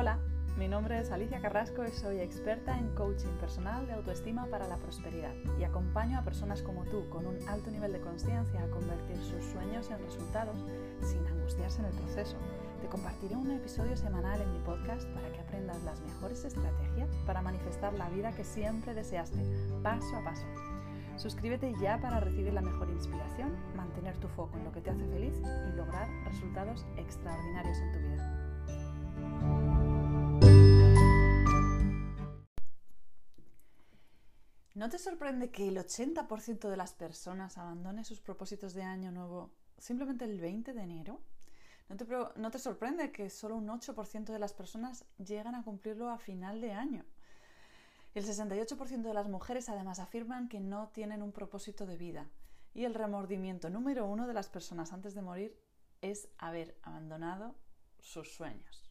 Hola, mi nombre es Alicia Carrasco y soy experta en coaching personal de autoestima para la prosperidad y acompaño a personas como tú con un alto nivel de conciencia a convertir sus sueños en resultados sin angustiarse en el proceso. Te compartiré un episodio semanal en mi podcast para que aprendas las mejores estrategias para manifestar la vida que siempre deseaste, paso a paso. Suscríbete ya para recibir la mejor inspiración, mantener tu foco en lo que te hace feliz y lograr resultados extraordinarios en tu vida. ¿No te sorprende que el 80% de las personas abandone sus propósitos de año nuevo simplemente el 20 de enero? ¿No te, ¿No te, sorprende que solo un 8% de las personas llegan a cumplirlo a final de año? El 68% de las mujeres además afirman que no tienen un propósito de vida. Y el remordimiento número uno de las personas antes de morir es haber abandonado sus sueños.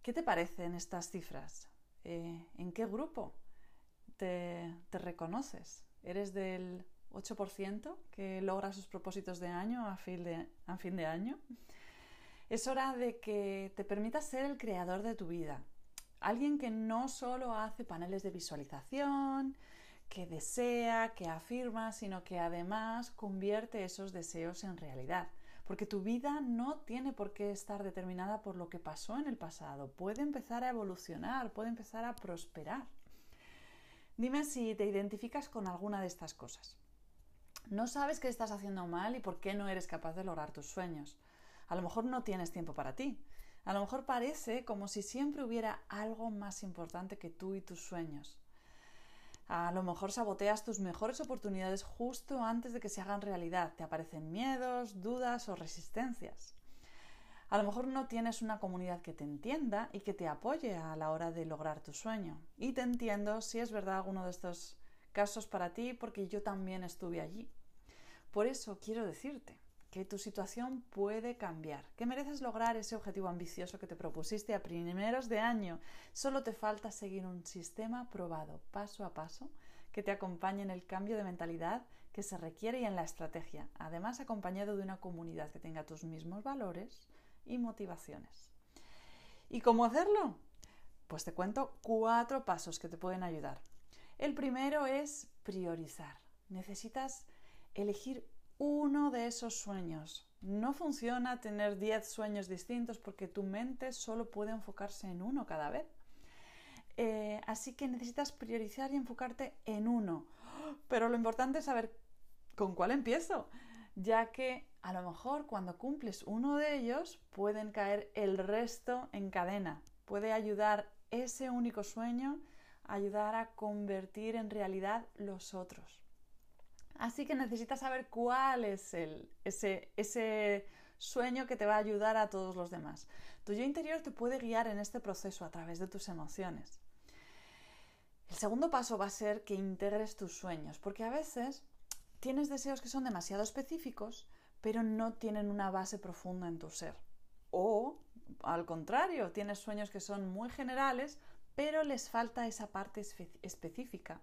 ¿Qué te parecen estas cifras? Eh, ¿En qué grupo te, reconoces? ¿Eres del 8% que logra sus propósitos de año a fin de, a fin de año? Es hora de que te permitas ser el creador de tu vida, Alguien que no solo hace paneles de visualización, que desea, que afirma, sino que además convierte esos deseos en realidad. Porque tu vida no tiene por qué estar determinada por lo que pasó en el pasado. Puede empezar a evolucionar, puede empezar a prosperar. Dime si te identificas con alguna de estas cosas. No sabes qué estás haciendo mal y por qué no eres capaz de lograr tus sueños. A lo mejor no tienes tiempo para ti. A lo mejor parece como si siempre hubiera algo más importante que tú y tus sueños. A lo mejor saboteas tus mejores oportunidades justo antes de que se hagan realidad. Te aparecen miedos, dudas o resistencias. A lo mejor no tienes una comunidad que te entienda y que te apoye a la hora de lograr tu sueño. Y te entiendo si es verdad alguno de estos casos para ti porque yo también estuve allí. Por eso quiero decirte, que tu situación puede cambiar, que mereces lograr ese objetivo ambicioso que te propusiste a primeros de año. Solo te falta seguir un sistema probado paso a paso que te acompañe en el cambio de mentalidad que se requiere y en la estrategia, además acompañado de una comunidad que tenga tus mismos valores y motivaciones. ¿Y cómo hacerlo? Pues te cuento cuatro pasos que te pueden ayudar. El primero es priorizar. Necesitas elegir uno de esos sueños. No funciona tener 10 sueños distintos porque tu mente solo puede enfocarse en uno cada vez. Eh, así que necesitas priorizar y enfocarte en uno. Pero lo importante es saber con cuál empiezo, ya que a lo mejor cuando cumples uno de ellos pueden caer el resto en cadena. Puede ayudar ese único sueño, ayudar a convertir en realidad los otros. Así que necesitas saber cuál es el, ese, ese sueño que te va a ayudar a todos los demás. Tu yo interior te puede guiar en este proceso a través de tus emociones. El segundo paso va a ser que integres tus sueños, porque a veces tienes deseos que son demasiado específicos, pero no tienen una base profunda en tu ser. O, al contrario, tienes sueños que son muy generales, pero les falta esa parte específica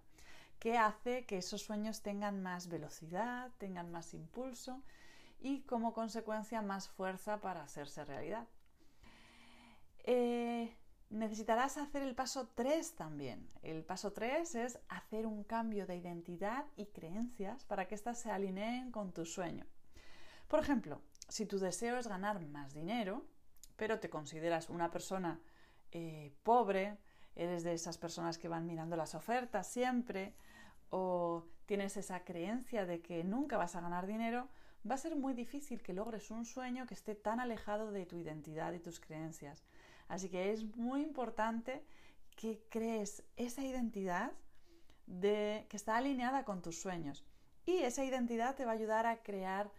que hace que esos sueños tengan más velocidad, tengan más impulso y como consecuencia más fuerza para hacerse realidad. Eh, necesitarás hacer el paso 3 también. El paso 3 es hacer un cambio de identidad y creencias para que éstas se alineen con tu sueño. Por ejemplo, si tu deseo es ganar más dinero, pero te consideras una persona eh, pobre, eres de esas personas que van mirando las ofertas siempre, o tienes esa creencia de que nunca vas a ganar dinero, va a ser muy difícil que logres un sueño que esté tan alejado de tu identidad y tus creencias. Así que es muy importante que crees esa identidad de, que está alineada con tus sueños. Y esa identidad te va a ayudar a crear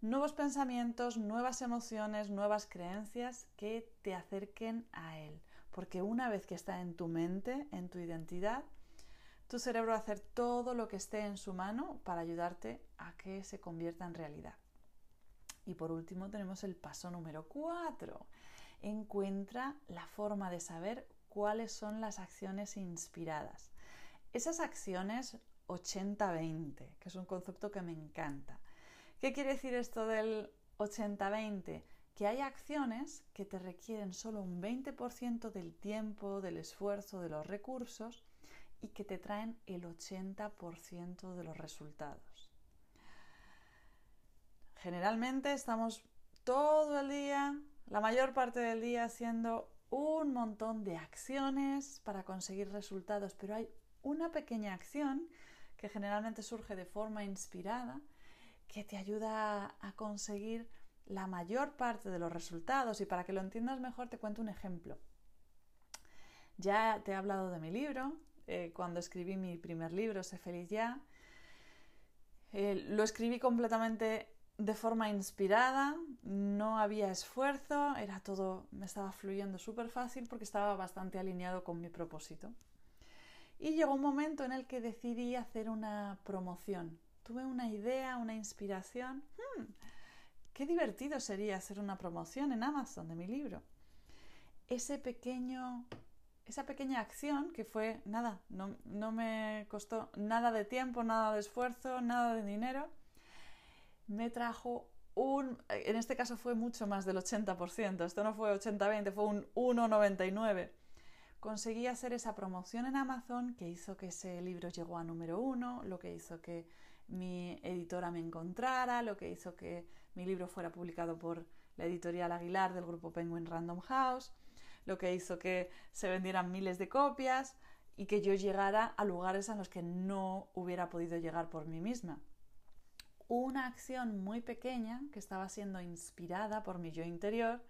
nuevos pensamientos, nuevas emociones, nuevas creencias que te acerquen a él. Porque una vez que está en tu mente, en tu identidad, tu cerebro va a hacer todo lo que esté en su mano para ayudarte a que se convierta en realidad. Y por último tenemos el paso número 4. Encuentra la forma de saber cuáles son las acciones inspiradas. Esas acciones 80-20, que es un concepto que me encanta. ¿Qué quiere decir esto del 80-20? que hay acciones que te requieren solo un 20% del tiempo, del esfuerzo, de los recursos y que te traen el 80% de los resultados. Generalmente estamos todo el día, la mayor parte del día haciendo un montón de acciones para conseguir resultados, pero hay una pequeña acción que generalmente surge de forma inspirada que te ayuda a conseguir la mayor parte de los resultados y para que lo entiendas mejor te cuento un ejemplo. Ya te he hablado de mi libro, eh, cuando escribí mi primer libro, Sé feliz ya. Eh, lo escribí completamente de forma inspirada, no había esfuerzo, era todo, me estaba fluyendo súper fácil porque estaba bastante alineado con mi propósito. Y llegó un momento en el que decidí hacer una promoción. Tuve una idea, una inspiración. Hmm, Qué divertido sería hacer una promoción en Amazon de mi libro. Ese pequeño, esa pequeña acción que fue nada, no, no me costó nada de tiempo, nada de esfuerzo, nada de dinero, me trajo un, en este caso fue mucho más del 80%, esto no fue 80-20, fue un 1,99. Conseguí hacer esa promoción en Amazon que hizo que ese libro llegó a número uno, lo que hizo que mi editora me encontrara, lo que hizo que mi libro fuera publicado por la editorial Aguilar del grupo Penguin Random House, lo que hizo que se vendieran miles de copias y que yo llegara a lugares a los que no hubiera podido llegar por mí misma. Una acción muy pequeña que estaba siendo inspirada por mi yo interior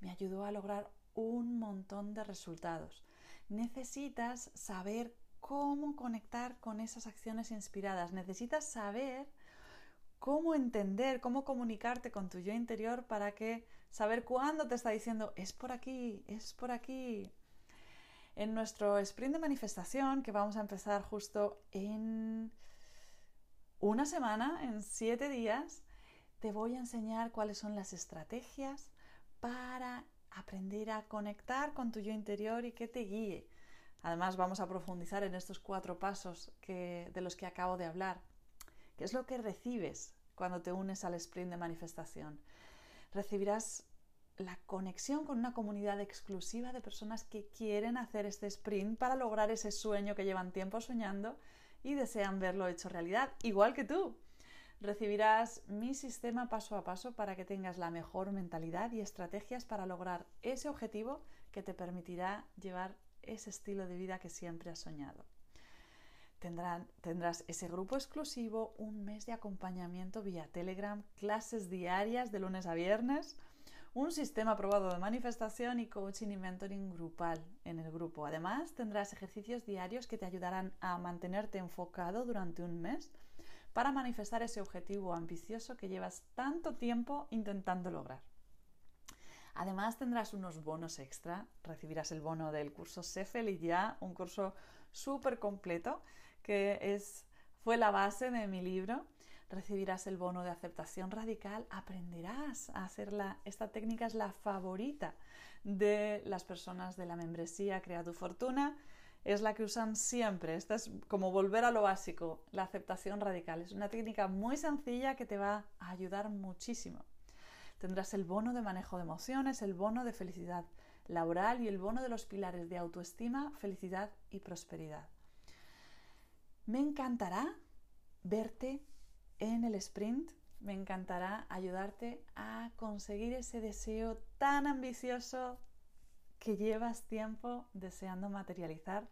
me ayudó a lograr un montón de resultados. Necesitas saber cómo conectar con esas acciones inspiradas. Necesitas saber cómo entender, cómo comunicarte con tu yo interior para que saber cuándo te está diciendo es por aquí, es por aquí. En nuestro sprint de manifestación, que vamos a empezar justo en una semana, en siete días, te voy a enseñar cuáles son las estrategias para aprender a conectar con tu yo interior y que te guíe. Además, vamos a profundizar en estos cuatro pasos que, de los que acabo de hablar. ¿Qué es lo que recibes cuando te unes al sprint de manifestación? Recibirás la conexión con una comunidad exclusiva de personas que quieren hacer este sprint para lograr ese sueño que llevan tiempo soñando y desean verlo hecho realidad, igual que tú. Recibirás mi sistema paso a paso para que tengas la mejor mentalidad y estrategias para lograr ese objetivo que te permitirá llevar ese estilo de vida que siempre has soñado. tendrás ese grupo exclusivo, un mes de acompañamiento vía Telegram, clases diarias de lunes a viernes, un sistema probado de manifestación y coaching y mentoring grupal en el grupo. Además, tendrás ejercicios diarios que te ayudarán a mantenerte enfocado durante un mes para manifestar ese objetivo ambicioso que llevas tanto tiempo intentando lograr. Además tendrás unos bonos extra, recibirás el bono del curso Sé Feliz Ya, un curso súper completo que es, fue la base de mi libro. Recibirás el bono de aceptación radical, aprenderás a hacerla. Esta técnica es la favorita de las personas de la membresía Crea tu Fortuna. Es la que usan siempre. Esta es como volver a lo básico, la aceptación radical. Es una técnica muy sencilla que te va a ayudar muchísimo. Tendrás el bono de manejo de emociones, el bono de felicidad laboral y el bono de los pilares de autoestima, felicidad y prosperidad. Me encantará verte en el sprint, me encantará ayudarte a conseguir ese deseo tan ambicioso que llevas tiempo deseando materializar.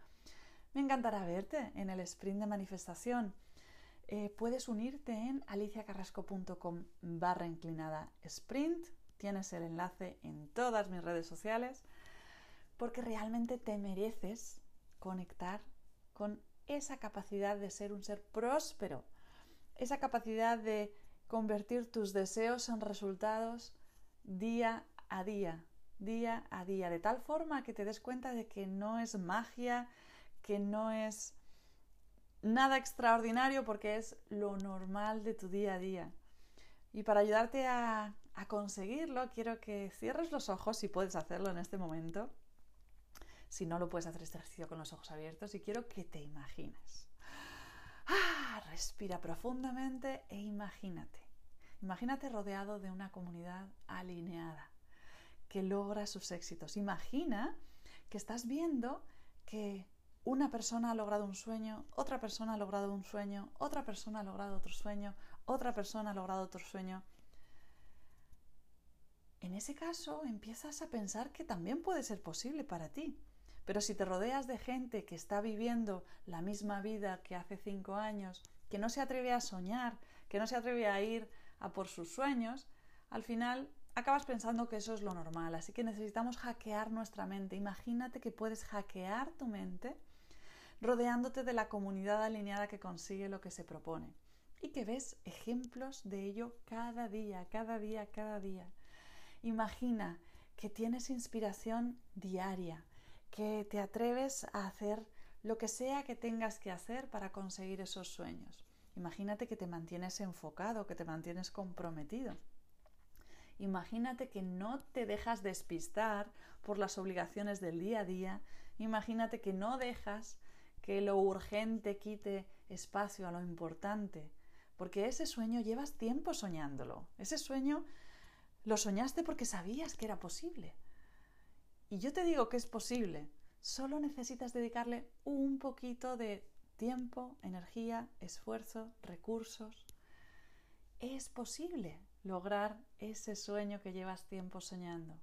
Me encantará verte en el sprint de manifestación eh, puedes unirte en aliciacarrasco.com barra inclinada sprint. Tienes el enlace en todas mis redes sociales porque realmente te mereces conectar con esa capacidad de ser un ser próspero, esa capacidad de convertir tus deseos en resultados día a día, día a día, de tal forma que te des cuenta de que no es magia, que no es nada extraordinario porque es lo normal de tu día a día. Y para ayudarte a, conseguirlo, quiero que cierres los ojos, si puedes hacerlo en este momento. Si no lo puedes hacer este ejercicio con los ojos abiertos, y quiero que te imagines. Respira profundamente e imagínate Imagínate rodeado de una comunidad alineada que logra sus éxitos. Imagina que estás viendo que una persona ha logrado un sueño, otra persona ha logrado un sueño, otra persona ha logrado otro sueño, otra persona ha logrado otro sueño. En ese caso empiezas a pensar que también puede ser posible para ti. Pero si te rodeas de gente que está viviendo la misma vida que hace cinco años, que no se atreve a soñar, que no se atreve a ir a por sus sueños, al final acabas pensando que eso es lo normal. Así que necesitamos hackear nuestra mente. Imagínate que puedes hackear tu mente rodeándote de la comunidad alineada que consigue lo que se propone y que ves ejemplos de ello cada día, cada día, cada día. Imagina que tienes inspiración diaria, que te atreves a hacer lo que sea que tengas que hacer para conseguir esos sueños. Imagínate que te mantienes enfocado, que te mantienes comprometido. Imagínate que no te dejas despistar por las obligaciones del día a día. Imagínate que no dejas que lo urgente quite espacio a lo importante. Porque ese sueño llevas tiempo soñándolo. Ese sueño lo soñaste porque sabías que era posible. Y yo te digo que es posible. Solo necesitas dedicarle un poquito de tiempo, energía, esfuerzo, recursos. Es posible lograr ese sueño que llevas tiempo soñando.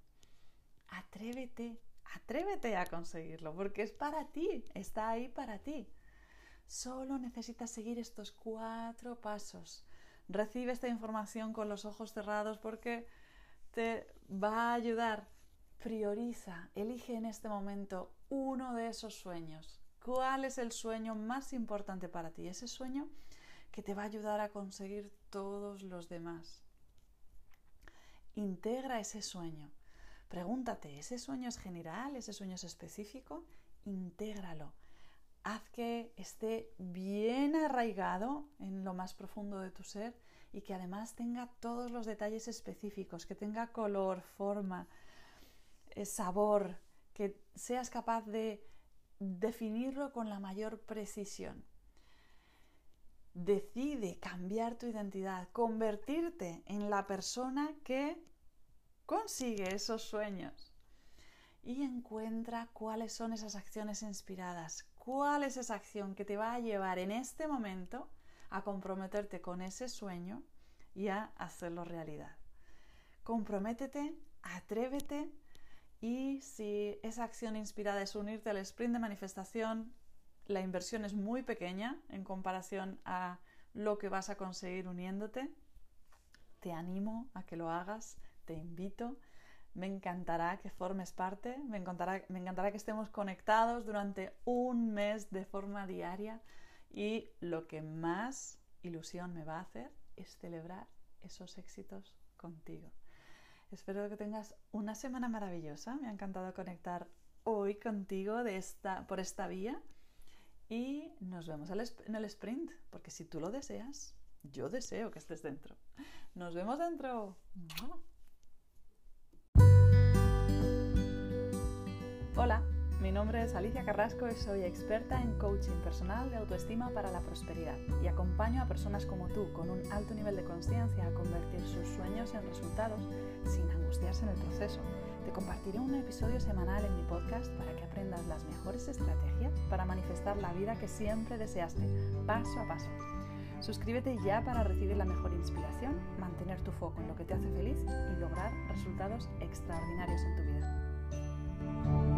Atrévete, atrévete a conseguirlo, porque es para ti, está ahí para ti. Solo necesitas seguir estos cuatro pasos. Recibe esta información con los ojos cerrados porque te va a ayudar. Prioriza, elige en este momento uno de esos sueños. ¿Cuál es el sueño más importante para ti? Ese sueño que te va a ayudar a conseguir todos los demás. Integra ese sueño. Pregúntate, ¿ese sueño es general? ¿Ese sueño es específico? Intégralo. Haz que esté bien arraigado en lo más profundo de tu ser y que además tenga todos los detalles específicos, que tenga color, forma, eh, sabor, que seas capaz de definirlo con la mayor precisión. Decide cambiar tu identidad, convertirte en la persona que consigue esos sueños y encuentra cuáles son esas acciones inspiradas, cuál es esa acción que te va a llevar en este momento a comprometerte con ese sueño y a hacerlo realidad. Comprométete, atrévete y si esa acción inspirada es unirte al sprint de manifestación, la inversión es muy pequeña en comparación a lo que vas a conseguir uniéndote. Te animo a que lo hagas, te invito. Me encantará que formes parte, me encantará, me encantará que estemos conectados durante un mes de forma diaria y lo que más ilusión me va a hacer es celebrar esos éxitos contigo. Espero que tengas una semana maravillosa. Me ha encantado conectar hoy contigo de esta, por esta vía. Y nos vemos en el sprint, porque si tú lo deseas, yo deseo que estés dentro. Nos vemos dentro. Hola. Mi nombre es Alicia Carrasco y soy experta en coaching personal de autoestima para la prosperidad y acompaño a personas como tú con un alto nivel de conciencia a convertir sus sueños en resultados sin angustiarse en el proceso. Te compartiré un episodio semanal en mi podcast para que aprendas las mejores estrategias para manifestar la vida que siempre deseaste, paso a paso. Suscríbete ya para recibir la mejor inspiración, mantener tu foco en lo que te hace feliz y lograr resultados extraordinarios en tu vida.